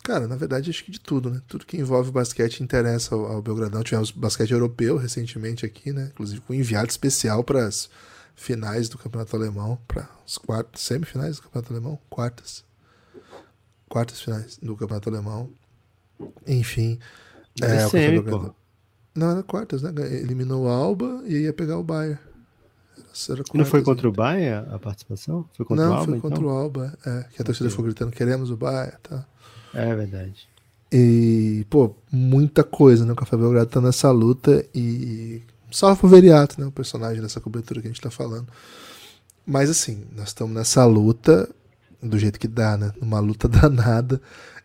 Cara, na verdade, acho que de tudo, né? Tudo que envolve basquete interessa ao, ao Belgradão. Tivemos basquete europeu recentemente aqui, né? Inclusive com um enviado especial para as finais do Campeonato Alemão, para os quartos, semifinais do Campeonato Alemão, quartas. Quartas finais do Campeonato Alemão. Enfim. É, o semi, pô. Não, era quartas, né? Eliminou o Alba e ia pegar o Bayern. Não foi contra o Bayern a participação? Foi contra não, o Alba, foi contra então? o Alba, é. Que a torcida foi gritando, queremos o Bayern, tá? É verdade. E, pô, muita coisa, né? O Café Belgrado tá nessa luta e. Salve pro Veriato, né? O personagem dessa cobertura que a gente tá falando. Mas assim, nós estamos nessa luta do jeito que dá, né? Numa luta danada.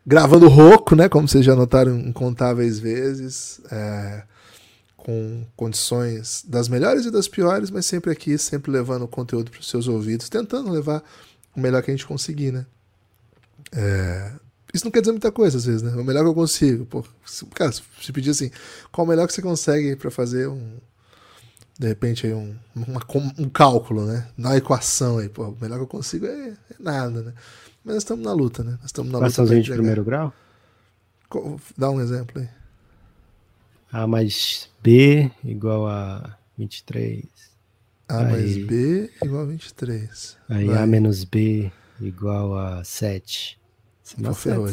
Gravando rouco, né? Como vocês já notaram incontáveis vezes. É, com condições das melhores e das piores, mas sempre aqui, sempre levando o conteúdo para os seus ouvidos, tentando levar o melhor que a gente conseguir, né? É, isso não quer dizer muita coisa, às vezes, né? O melhor que eu consigo. Pô, se, cara, se pedir assim, qual o melhor que você consegue para fazer um. De repente, aí um, uma, um cálculo, né? Na equação aí, pô, o melhor que eu consigo é, é nada, né? Mas nós estamos na luta, né? Nós estamos na luta. de primeiro grau? Dá um exemplo aí. A mais B igual a 23. A aí, mais B igual a 23. Aí Vai. A menos B igual a 7. Não ferrou.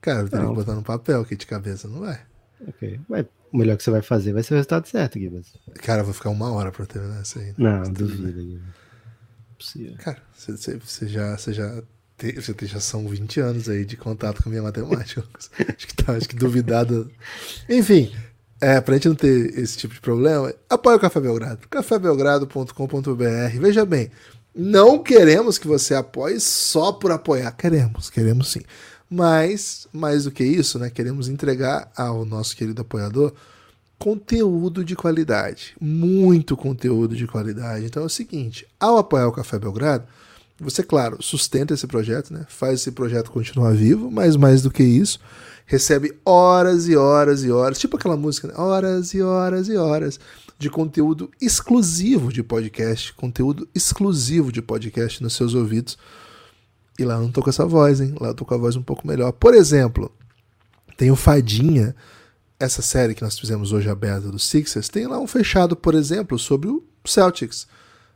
Cara, eu teria que botar no papel aqui de cabeça, não vai. Ok. Mas o melhor que você vai fazer vai ser o resultado certo, Guibas. Cara, eu vou ficar uma hora pra terminar isso aí. Né? Não, duvido, Guibas. Cara, você, você já, você já você já são 20 anos aí de contato com a minha matemática. acho que tá, acho que duvidado. Enfim, é, pra gente não ter esse tipo de problema, apoie o Café Belgrado. cafébelgrado.com.br. Veja bem, não queremos que você apoie só por apoiar. Queremos, queremos sim. Mas, mais do que isso, né, queremos entregar ao nosso querido apoiador conteúdo de qualidade. Muito conteúdo de qualidade. Então é o seguinte: ao apoiar o Café Belgrado, você, claro, sustenta esse projeto, né? faz esse projeto continuar vivo, mas mais do que isso, recebe horas e horas e horas, tipo aquela música, né? horas e horas e horas de conteúdo exclusivo de podcast, conteúdo exclusivo de podcast nos seus ouvidos. E lá eu não tô com essa voz, hein? Lá eu tô com a voz um pouco melhor. Por exemplo, tem o Fadinha, essa série que nós fizemos hoje aberta do Sixers, tem lá um fechado, por exemplo, sobre o Celtics,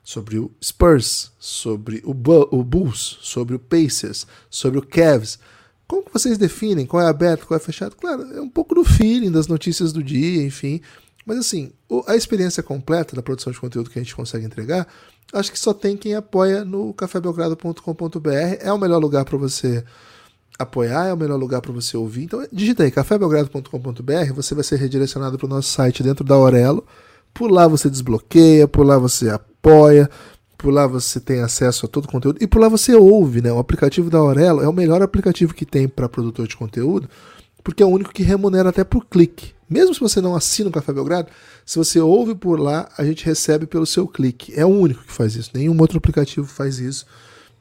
sobre o Spurs, sobre o, o Bulls, sobre o Pacers, sobre o Cavs. Como que vocês definem qual é aberto, qual é fechado? Claro, é um pouco do feeling das notícias do dia, enfim. Mas assim, a experiência completa da produção de conteúdo que a gente consegue entregar, acho que só tem quem apoia no cafébelgrado.com.br. É o melhor lugar para você apoiar, é o melhor lugar para você ouvir. Então digita aí cafébelgrado.com.br, você vai ser redirecionado para o nosso site dentro da Aurelo. Por lá você desbloqueia, por lá você apoia, por lá você tem acesso a todo o conteúdo e por lá você ouve, né? O aplicativo da Aurelo é o melhor aplicativo que tem para produtor de conteúdo, porque é o único que remunera até por clique. Mesmo se você não assina o Café Belgrado, se você ouve por lá, a gente recebe pelo seu clique. É o único que faz isso. Nenhum outro aplicativo faz isso.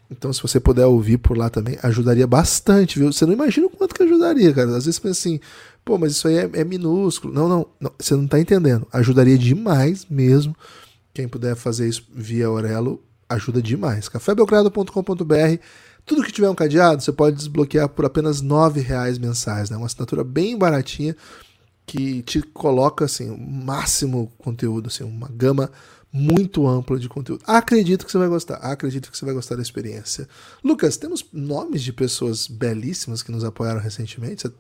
Então, se você puder ouvir por lá também, ajudaria bastante, viu? Você não imagina o quanto que ajudaria, cara. Às vezes pensa assim, pô, mas isso aí é, é minúsculo. Não, não, não, você não está entendendo. Ajudaria demais mesmo. Quem puder fazer isso via Aurelo, ajuda demais. cafébelgrado.com.br tudo que tiver um cadeado, você pode desbloquear por apenas R$ reais mensais, né? Uma assinatura bem baratinha que te coloca assim o máximo conteúdo, assim, uma gama muito ampla de conteúdo. Acredito que você vai gostar. Acredito que você vai gostar da experiência. Lucas, temos nomes de pessoas belíssimas que nos apoiaram recentemente.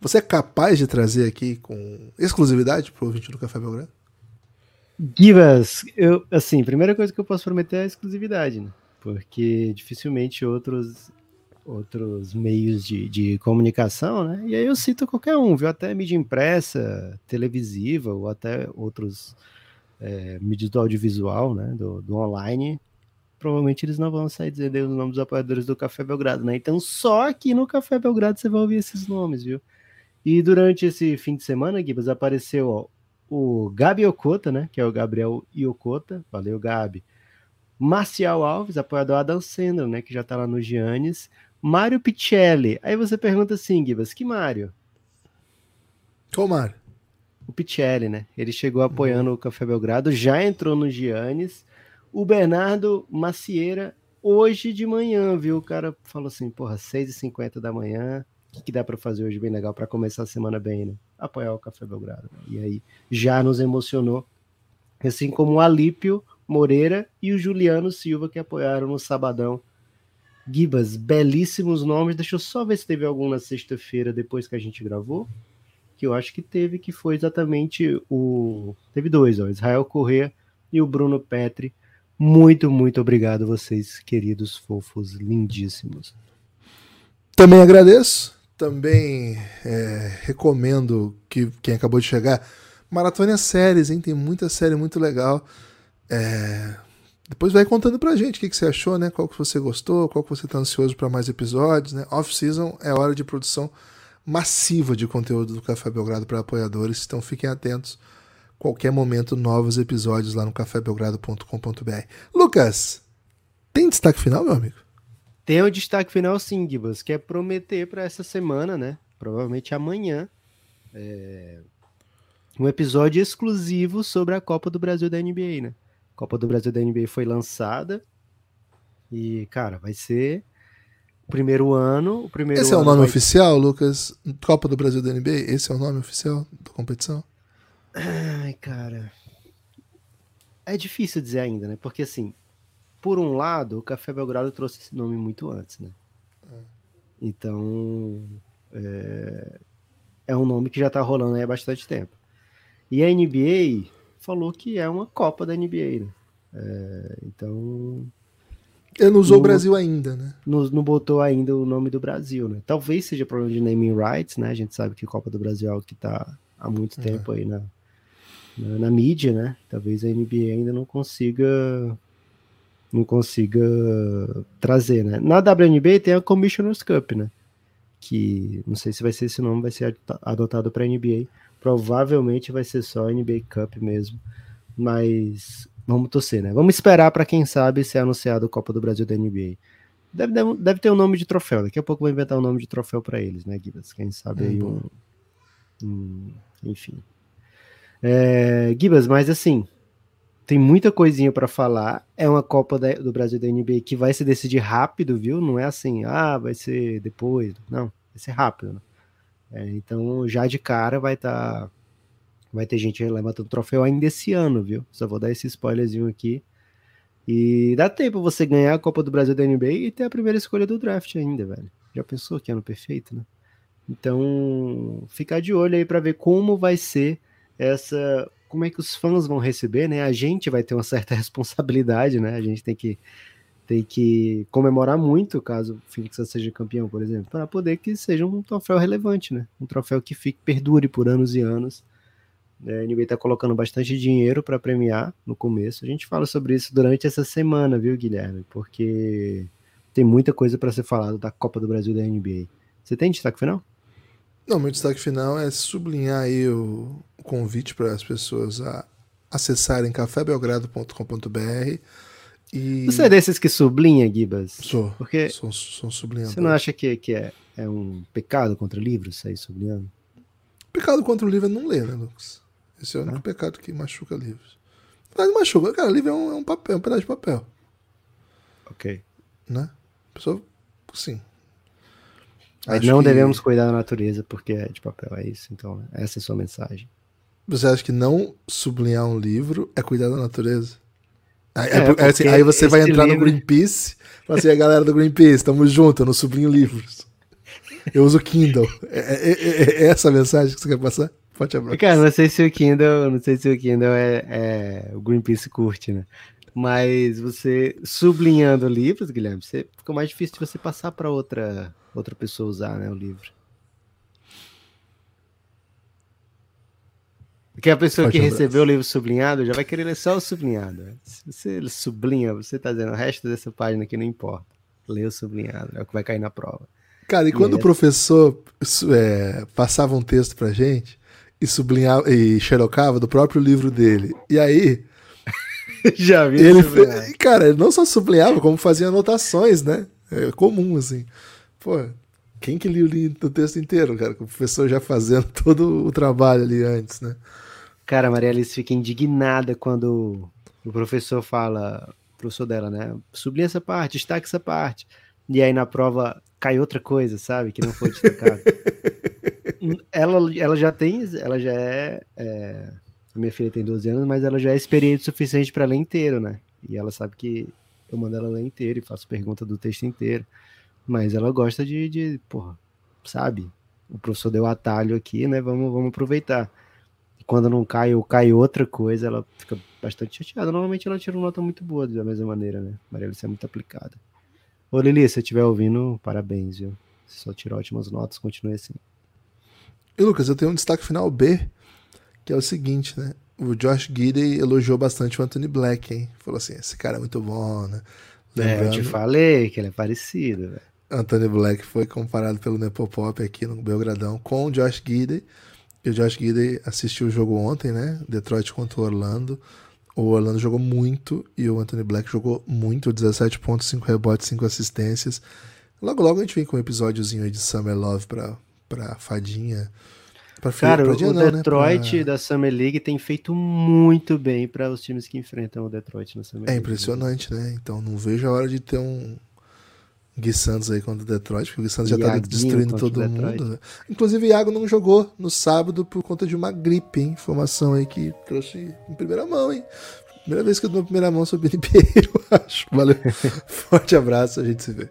Você é capaz de trazer aqui com exclusividade para o ouvinte do Café Belgrado? Givas, eu assim, primeira coisa que eu posso prometer é a exclusividade, né? Porque dificilmente outros outros meios de, de comunicação, né? E aí eu cito qualquer um, viu? Até mídia impressa, televisiva, ou até outros é, mídias do audiovisual, né? Do, do online. Provavelmente eles não vão sair dizendo os nomes dos apoiadores do Café Belgrado, né? Então só aqui no Café Belgrado você vai ouvir esses nomes, viu? E durante esse fim de semana, Gibas, apareceu ó, o Gabi Okota, né? Que é o Gabriel Iokota. Valeu, Gabi. Marcial Alves, apoiador Adam Sandler, né? Que já tá lá no Giannis. Mário Picelli. Aí você pergunta assim, Gibas, que Mário? Qual Mário? O Picelli, né? Ele chegou apoiando uhum. o Café Belgrado, já entrou no Giannis. O Bernardo Macieira, hoje de manhã, viu? O cara falou assim, porra, 6h50 da manhã, o que, que dá para fazer hoje bem legal para começar a semana bem, né? Apoiar o Café Belgrado. E aí já nos emocionou. Assim como o Alípio Moreira e o Juliano Silva, que apoiaram no sabadão. Gibas, belíssimos nomes. Deixa eu só ver se teve algum na sexta-feira depois que a gente gravou. Que eu acho que teve, que foi exatamente o. Teve dois, ó. Israel Corrêa e o Bruno Petri. Muito, muito obrigado, vocês, queridos fofos, lindíssimos. Também agradeço. Também é, recomendo que quem acabou de chegar maratone as séries, hein? Tem muita série muito legal. É... Depois vai contando pra gente o que, que você achou, né? Qual que você gostou, qual que você tá ansioso para mais episódios, né? Off-season é hora de produção massiva de conteúdo do Café Belgrado para apoiadores, então fiquem atentos. Qualquer momento, novos episódios lá no cafébelgrado.com.br. Lucas, tem destaque final, meu amigo? Tem o destaque final sim, Gibas, que é prometer para essa semana, né? Provavelmente amanhã. É... Um episódio exclusivo sobre a Copa do Brasil da NBA, né? Copa do Brasil da NBA foi lançada. E, cara, vai ser o primeiro ano. O primeiro Esse é o nome vai... oficial, Lucas? Copa do Brasil da NBA? Esse é o nome oficial da competição? Ai, cara. É difícil dizer ainda, né? Porque assim, por um lado, o Café Belgrado trouxe esse nome muito antes, né? É. Então, é, é um nome que já tá rolando aí há bastante tempo. E a NBA falou que é uma Copa da NBA, né? É, então. Ele não usou o Brasil ainda, né? Não, não botou ainda o nome do Brasil, né? Talvez seja problema de naming rights, né? A gente sabe que Copa do Brasil é algo que tá há muito é. tempo aí na, na, na mídia, né? Talvez a NBA ainda não consiga não consiga trazer, né? Na WNBA tem a Commissioner's Cup, né? Que não sei se vai ser esse nome, vai ser adotado para NBA. Provavelmente vai ser só NBA Cup mesmo. Mas vamos torcer, né? Vamos esperar para quem sabe ser anunciado a Copa do Brasil da NBA. Deve, deve, deve, ter um nome de troféu. Daqui a pouco vou inventar um nome de troféu para eles, né, Gibas? Quem sabe aí um, um enfim. É, Gibas, mas assim, tem muita coisinha para falar. É uma Copa da, do Brasil da NBA que vai se decidir rápido, viu? Não é assim, ah, vai ser depois. Não, vai ser rápido. Né? É, então, já de cara vai estar. Tá, vai ter gente levantando troféu ainda esse ano, viu? Só vou dar esse spoilerzinho aqui. E dá tempo você ganhar a Copa do Brasil da NBA e ter a primeira escolha do draft ainda, velho. Já pensou que ano perfeito, né? Então, ficar de olho aí para ver como vai ser essa como é que os fãs vão receber, né? A gente vai ter uma certa responsabilidade, né? A gente tem que tem que comemorar muito caso o Phoenix seja campeão, por exemplo, para poder que seja um troféu relevante, né? Um troféu que fique perdure por anos e anos. É, a NBA está colocando bastante dinheiro para premiar no começo. A gente fala sobre isso durante essa semana, viu, Guilherme? Porque tem muita coisa para ser falado da Copa do Brasil da NBA. Você tem destaque final? Não, meu destaque final é sublinhar aí o convite para as pessoas a acessarem cafébelgrado.com.br e... Você é desses que sublinha, Gibas? Sou, Porque sou, sou sublinhador. Você não acha que, que é, é um pecado contra livros sair sublinhando? Pecado contra o livro é não ler, né, Lucas? Esse é o único ah. pecado que machuca livros. Mas machuca, cara, livro é um, é um papel, um pedaço de papel. Ok. Né? A pessoa, sim, Acho não que... devemos cuidar da natureza porque é de papel, é isso. Então, essa é a sua mensagem. Você acha que não sublinhar um livro é cuidar da natureza? Aí, é, é, assim, aí você vai entrar livro... no Greenpeace e fala assim, a galera do Greenpeace, tamo junto, eu não sublinho livros. Eu uso Kindle. É, é, é, é essa a mensagem que você quer passar? Pode abraço. Cara, não sei se o Kindle, não sei se o Kindle é, é o Greenpeace curte, né? Mas você sublinhando livros, Guilherme, você, fica mais difícil de você passar para outra outra pessoa usar, né, o livro. Porque a pessoa que recebeu o livro sublinhado já vai querer ler só o sublinhado. Se você sublinha, você está dizendo o resto dessa página que não importa. Lê o sublinhado, é o que vai cair na prova. Cara, e quando o professor é, passava um texto pra gente e sublinhava e xerocava do próprio livro dele, e aí. Já vi ele fez, Cara, ele não só sublinhava, como fazia anotações, né? É comum, assim. Pô, quem que lia o texto inteiro, cara? O professor já fazendo todo o trabalho ali antes, né? Cara, a Maria Alice fica indignada quando o professor fala, o professor dela, né? Sublinha essa parte, destaque essa parte. E aí na prova cai outra coisa, sabe? Que não foi destacado. ela, ela já tem, ela já é, é, Minha filha tem 12 anos, mas ela já é experiente o suficiente para ler inteiro, né? E ela sabe que eu mando ela ler inteiro e faço pergunta do texto inteiro. Mas ela gosta de, de porra, sabe? O professor deu atalho aqui, né? Vamos, vamos aproveitar. Quando não cai ou cai outra coisa, ela fica bastante chateada. Normalmente ela tira uma nota muito boa da mesma maneira, né? Maria Alice é muito aplicada. Ô Lili, se estiver ouvindo, parabéns, viu? Você só tirou ótimas notas, continue assim. E Lucas, eu tenho um destaque final B, que é o seguinte, né? O Josh Gidey elogiou bastante o Anthony Black, hein? Falou assim: esse cara é muito bom, né? Lembrando, é, eu te falei que ele é parecido, velho. Anthony Black foi comparado pelo Nepopop aqui no Belgradão com o Josh Gidey. E o Josh Gidey assistiu o jogo ontem, né? Detroit contra o Orlando. O Orlando jogou muito e o Anthony Black jogou muito, 17 pontos, 5 rebotes, 5 assistências. Logo, logo a gente vem com um episódiozinho aí de Summer Love pra, pra Fadinha. Pra Cara, pra o não, Detroit né? pra... da Summer League tem feito muito bem para os times que enfrentam o Detroit na Summer é League. É impressionante, né? Então não vejo a hora de ter um, Gui Santos aí contra o Detroit, porque o Gui Santos já tá destruindo todo mundo. Né? Inclusive, o Iago não jogou no sábado por conta de uma gripe, hein? Informação aí que trouxe em primeira mão, hein? Primeira vez que eu dou primeira mão sobre NBA, eu acho. Valeu. Forte abraço, a gente se vê.